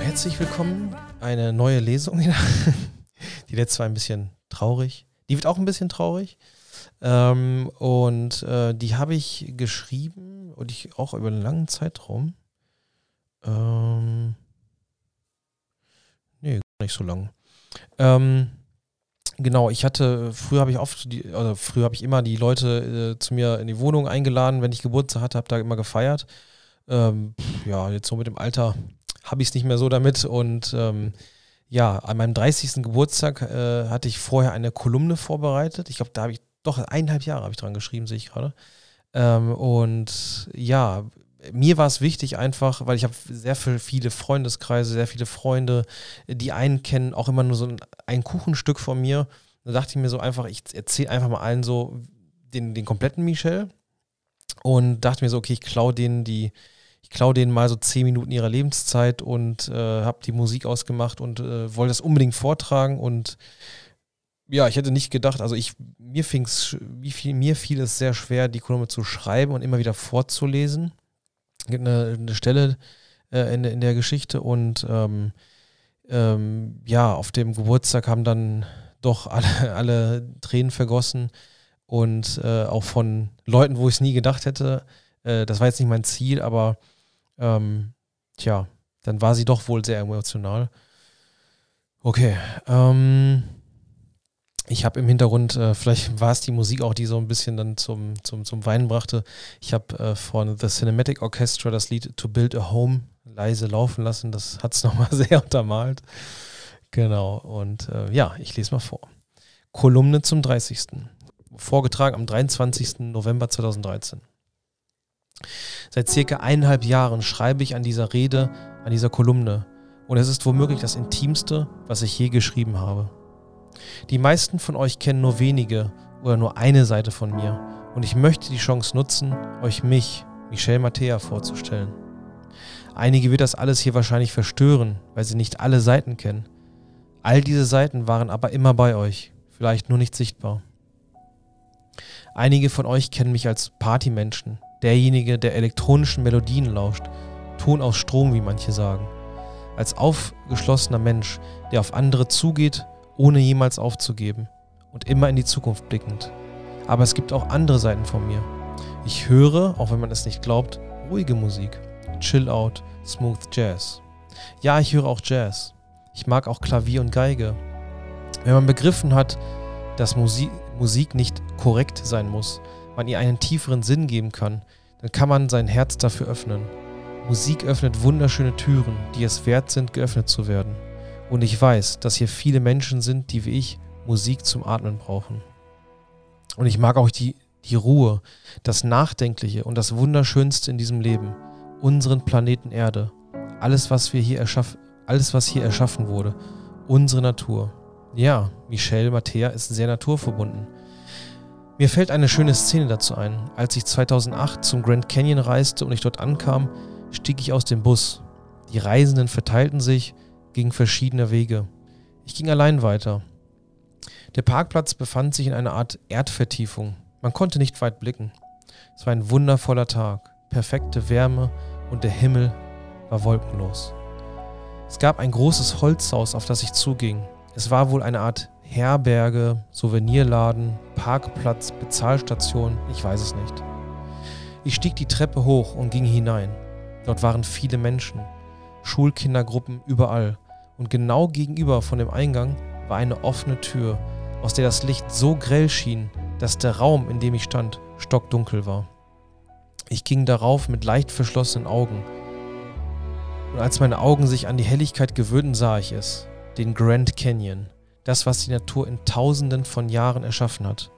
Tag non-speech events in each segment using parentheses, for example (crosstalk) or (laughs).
herzlich willkommen. Eine neue Lesung. (laughs) Die letzte war ein bisschen traurig. Die wird auch ein bisschen traurig. Ähm, und äh, die habe ich geschrieben und ich auch über einen langen Zeitraum. Ähm, nee, nicht so lang. Ähm, genau, ich hatte, früher habe ich oft, die, also früher habe ich immer die Leute äh, zu mir in die Wohnung eingeladen, wenn ich Geburtstag hatte, habe da immer gefeiert. Ähm, ja, jetzt so mit dem Alter habe ich es nicht mehr so damit und ähm, ja, an meinem 30. Geburtstag äh, hatte ich vorher eine Kolumne vorbereitet. Ich glaube, da habe ich doch eineinhalb Jahre habe ich dran geschrieben, sehe ich gerade. Ähm, und ja, mir war es wichtig einfach, weil ich habe sehr viele Freundeskreise, sehr viele Freunde, die einen kennen, auch immer nur so ein, ein Kuchenstück von mir. Da dachte ich mir so einfach, ich erzähle einfach mal allen so den, den kompletten Michel und dachte mir so, okay, ich klaue denen die, ich klaue denen mal so zehn Minuten ihrer Lebenszeit und äh, habe die Musik ausgemacht und äh, wollte das unbedingt vortragen und ja, ich hätte nicht gedacht, also ich, mir fing's, mir fiel es sehr schwer, die Kolumne zu schreiben und immer wieder vorzulesen. Es gibt eine, eine Stelle äh, in, in der Geschichte und ähm, ähm, ja, auf dem Geburtstag haben dann doch alle, (laughs) alle Tränen vergossen und äh, auch von Leuten, wo ich es nie gedacht hätte. Äh, das war jetzt nicht mein Ziel, aber ähm, tja, dann war sie doch wohl sehr emotional. Okay, ähm, ich habe im Hintergrund, äh, vielleicht war es die Musik auch, die so ein bisschen dann zum, zum, zum Weinen brachte. Ich habe äh, von The Cinematic Orchestra das Lied To Build a Home leise laufen lassen. Das hat es (laughs) nochmal sehr untermalt. Genau, und äh, ja, ich lese mal vor. Kolumne zum 30. Vorgetragen am 23. November 2013. Seit circa eineinhalb Jahren schreibe ich an dieser Rede, an dieser Kolumne. Und es ist womöglich das Intimste, was ich je geschrieben habe. Die meisten von euch kennen nur wenige oder nur eine Seite von mir und ich möchte die Chance nutzen, euch mich, Michel Mattea, vorzustellen. Einige wird das alles hier wahrscheinlich verstören, weil sie nicht alle Seiten kennen. All diese Seiten waren aber immer bei euch, vielleicht nur nicht sichtbar. Einige von euch kennen mich als Partymenschen, derjenige, der elektronischen Melodien lauscht, Ton aus Strom, wie manche sagen. Als aufgeschlossener Mensch, der auf andere zugeht ohne jemals aufzugeben und immer in die Zukunft blickend. Aber es gibt auch andere Seiten von mir. Ich höre, auch wenn man es nicht glaubt, ruhige Musik, Chill Out, Smooth Jazz. Ja, ich höre auch Jazz. Ich mag auch Klavier und Geige. Wenn man begriffen hat, dass Musik, Musik nicht korrekt sein muss, man ihr einen tieferen Sinn geben kann, dann kann man sein Herz dafür öffnen. Musik öffnet wunderschöne Türen, die es wert sind, geöffnet zu werden. Und ich weiß, dass hier viele Menschen sind, die wie ich Musik zum Atmen brauchen. Und ich mag auch die, die Ruhe, das Nachdenkliche und das Wunderschönste in diesem Leben, unseren Planeten Erde, alles, was wir hier erschaffen, alles, was hier erschaffen wurde, unsere Natur. Ja, Michel Mattea ist sehr naturverbunden. Mir fällt eine schöne Szene dazu ein. Als ich 2008 zum Grand Canyon reiste und ich dort ankam, stieg ich aus dem Bus. Die Reisenden verteilten sich, gingen verschiedene Wege. Ich ging allein weiter. Der Parkplatz befand sich in einer Art Erdvertiefung. Man konnte nicht weit blicken. Es war ein wundervoller Tag, perfekte Wärme und der Himmel war wolkenlos. Es gab ein großes Holzhaus, auf das ich zuging. Es war wohl eine Art Herberge, Souvenirladen, Parkplatz, Bezahlstation, ich weiß es nicht. Ich stieg die Treppe hoch und ging hinein. Dort waren viele Menschen. Schulkindergruppen überall. Und genau gegenüber von dem Eingang war eine offene Tür, aus der das Licht so grell schien, dass der Raum, in dem ich stand, stockdunkel war. Ich ging darauf mit leicht verschlossenen Augen. Und als meine Augen sich an die Helligkeit gewöhnten, sah ich es, den Grand Canyon, das, was die Natur in Tausenden von Jahren erschaffen hat.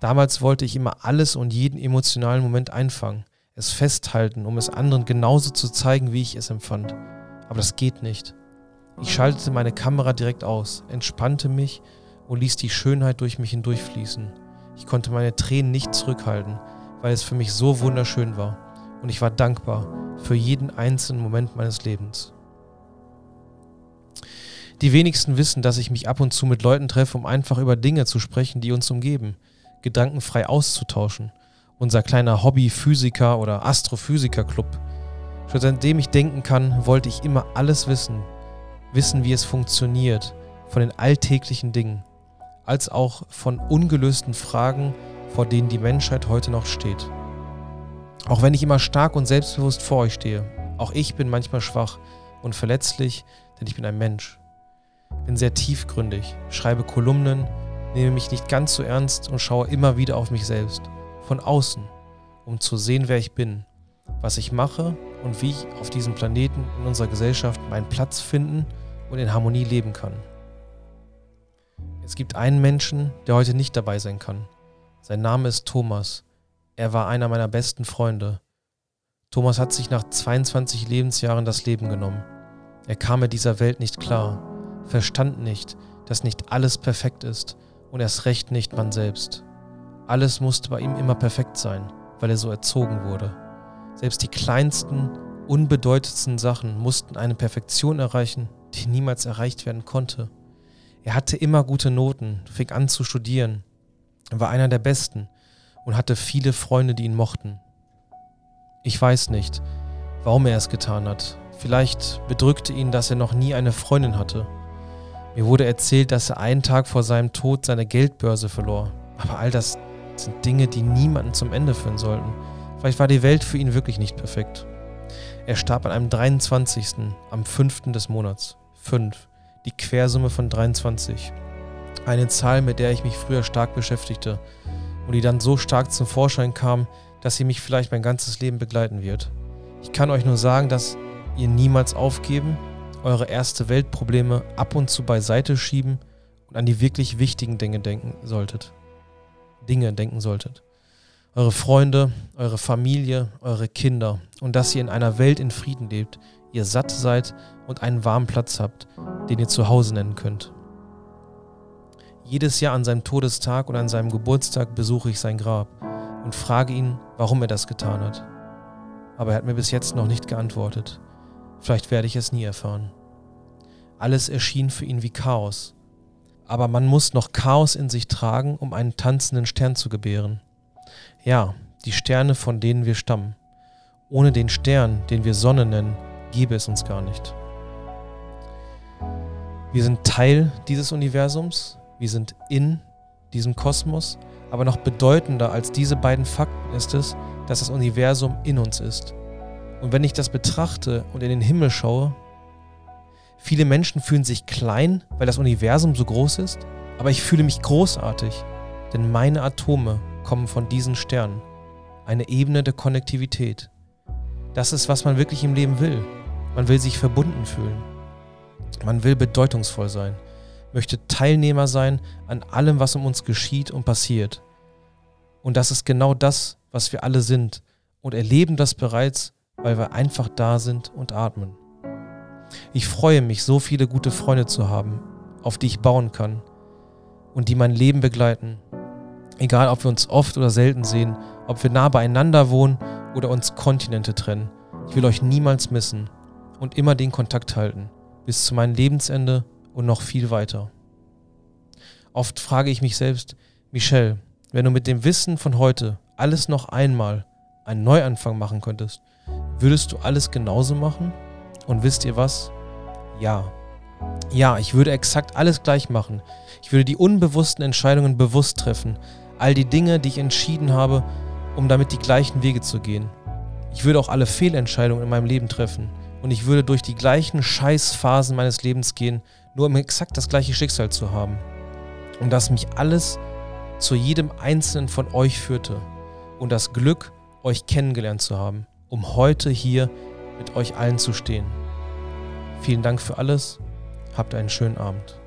Damals wollte ich immer alles und jeden emotionalen Moment einfangen, es festhalten, um es anderen genauso zu zeigen, wie ich es empfand. Aber das geht nicht. Ich schaltete meine Kamera direkt aus, entspannte mich und ließ die Schönheit durch mich hindurchfließen. Ich konnte meine Tränen nicht zurückhalten, weil es für mich so wunderschön war. Und ich war dankbar für jeden einzelnen Moment meines Lebens. Die wenigsten wissen, dass ich mich ab und zu mit Leuten treffe, um einfach über Dinge zu sprechen, die uns umgeben, gedankenfrei auszutauschen. Unser kleiner Hobby-Physiker- oder Astrophysiker-Club Schon seitdem ich denken kann, wollte ich immer alles wissen. wissen, wie es funktioniert, von den alltäglichen Dingen, als auch von ungelösten Fragen, vor denen die Menschheit heute noch steht. Auch wenn ich immer stark und selbstbewusst vor euch stehe, auch ich bin manchmal schwach und verletzlich, denn ich bin ein Mensch. Bin sehr tiefgründig, schreibe Kolumnen, nehme mich nicht ganz so ernst und schaue immer wieder auf mich selbst, von außen, um zu sehen, wer ich bin, was ich mache und wie ich auf diesem Planeten in unserer Gesellschaft meinen Platz finden und in Harmonie leben kann. Es gibt einen Menschen, der heute nicht dabei sein kann. Sein Name ist Thomas. Er war einer meiner besten Freunde. Thomas hat sich nach 22 Lebensjahren das Leben genommen. Er kam mit dieser Welt nicht klar, verstand nicht, dass nicht alles perfekt ist und erst recht nicht man selbst. Alles musste bei ihm immer perfekt sein, weil er so erzogen wurde. Selbst die kleinsten, unbedeutendsten Sachen mussten eine Perfektion erreichen, die niemals erreicht werden konnte. Er hatte immer gute Noten, fing an zu studieren, war einer der Besten und hatte viele Freunde, die ihn mochten. Ich weiß nicht, warum er es getan hat. Vielleicht bedrückte ihn, dass er noch nie eine Freundin hatte. Mir wurde erzählt, dass er einen Tag vor seinem Tod seine Geldbörse verlor. Aber all das sind Dinge, die niemanden zum Ende führen sollten. Vielleicht war die Welt für ihn wirklich nicht perfekt. Er starb an einem 23. am 5. des Monats. 5. Die Quersumme von 23. Eine Zahl, mit der ich mich früher stark beschäftigte und die dann so stark zum Vorschein kam, dass sie mich vielleicht mein ganzes Leben begleiten wird. Ich kann euch nur sagen, dass ihr niemals aufgeben, eure erste Weltprobleme ab und zu beiseite schieben und an die wirklich wichtigen Dinge denken solltet. Dinge denken solltet. Eure Freunde, eure Familie, eure Kinder und dass ihr in einer Welt in Frieden lebt, ihr satt seid und einen warmen Platz habt, den ihr zu Hause nennen könnt. Jedes Jahr an seinem Todestag und an seinem Geburtstag besuche ich sein Grab und frage ihn, warum er das getan hat. Aber er hat mir bis jetzt noch nicht geantwortet. Vielleicht werde ich es nie erfahren. Alles erschien für ihn wie Chaos. Aber man muss noch Chaos in sich tragen, um einen tanzenden Stern zu gebären. Ja, die Sterne, von denen wir stammen. Ohne den Stern, den wir Sonne nennen, gäbe es uns gar nicht. Wir sind Teil dieses Universums, wir sind in diesem Kosmos, aber noch bedeutender als diese beiden Fakten ist es, dass das Universum in uns ist. Und wenn ich das betrachte und in den Himmel schaue, viele Menschen fühlen sich klein, weil das Universum so groß ist, aber ich fühle mich großartig, denn meine Atome kommen von diesen Sternen. Eine Ebene der Konnektivität. Das ist, was man wirklich im Leben will. Man will sich verbunden fühlen. Man will bedeutungsvoll sein, möchte Teilnehmer sein an allem, was um uns geschieht und passiert. Und das ist genau das, was wir alle sind und erleben das bereits, weil wir einfach da sind und atmen. Ich freue mich, so viele gute Freunde zu haben, auf die ich bauen kann und die mein Leben begleiten. Egal, ob wir uns oft oder selten sehen, ob wir nah beieinander wohnen oder uns Kontinente trennen. Ich will euch niemals missen und immer den Kontakt halten bis zu meinem Lebensende und noch viel weiter. Oft frage ich mich selbst, Michelle, wenn du mit dem Wissen von heute alles noch einmal einen Neuanfang machen könntest, würdest du alles genauso machen? Und wisst ihr was? Ja. Ja, ich würde exakt alles gleich machen. Ich würde die unbewussten Entscheidungen bewusst treffen. All die Dinge, die ich entschieden habe, um damit die gleichen Wege zu gehen. Ich würde auch alle Fehlentscheidungen in meinem Leben treffen und ich würde durch die gleichen Scheißphasen meines Lebens gehen, nur um exakt das gleiche Schicksal zu haben. Und dass mich alles zu jedem einzelnen von euch führte und das Glück, euch kennengelernt zu haben, um heute hier mit euch allen zu stehen. Vielen Dank für alles. Habt einen schönen Abend.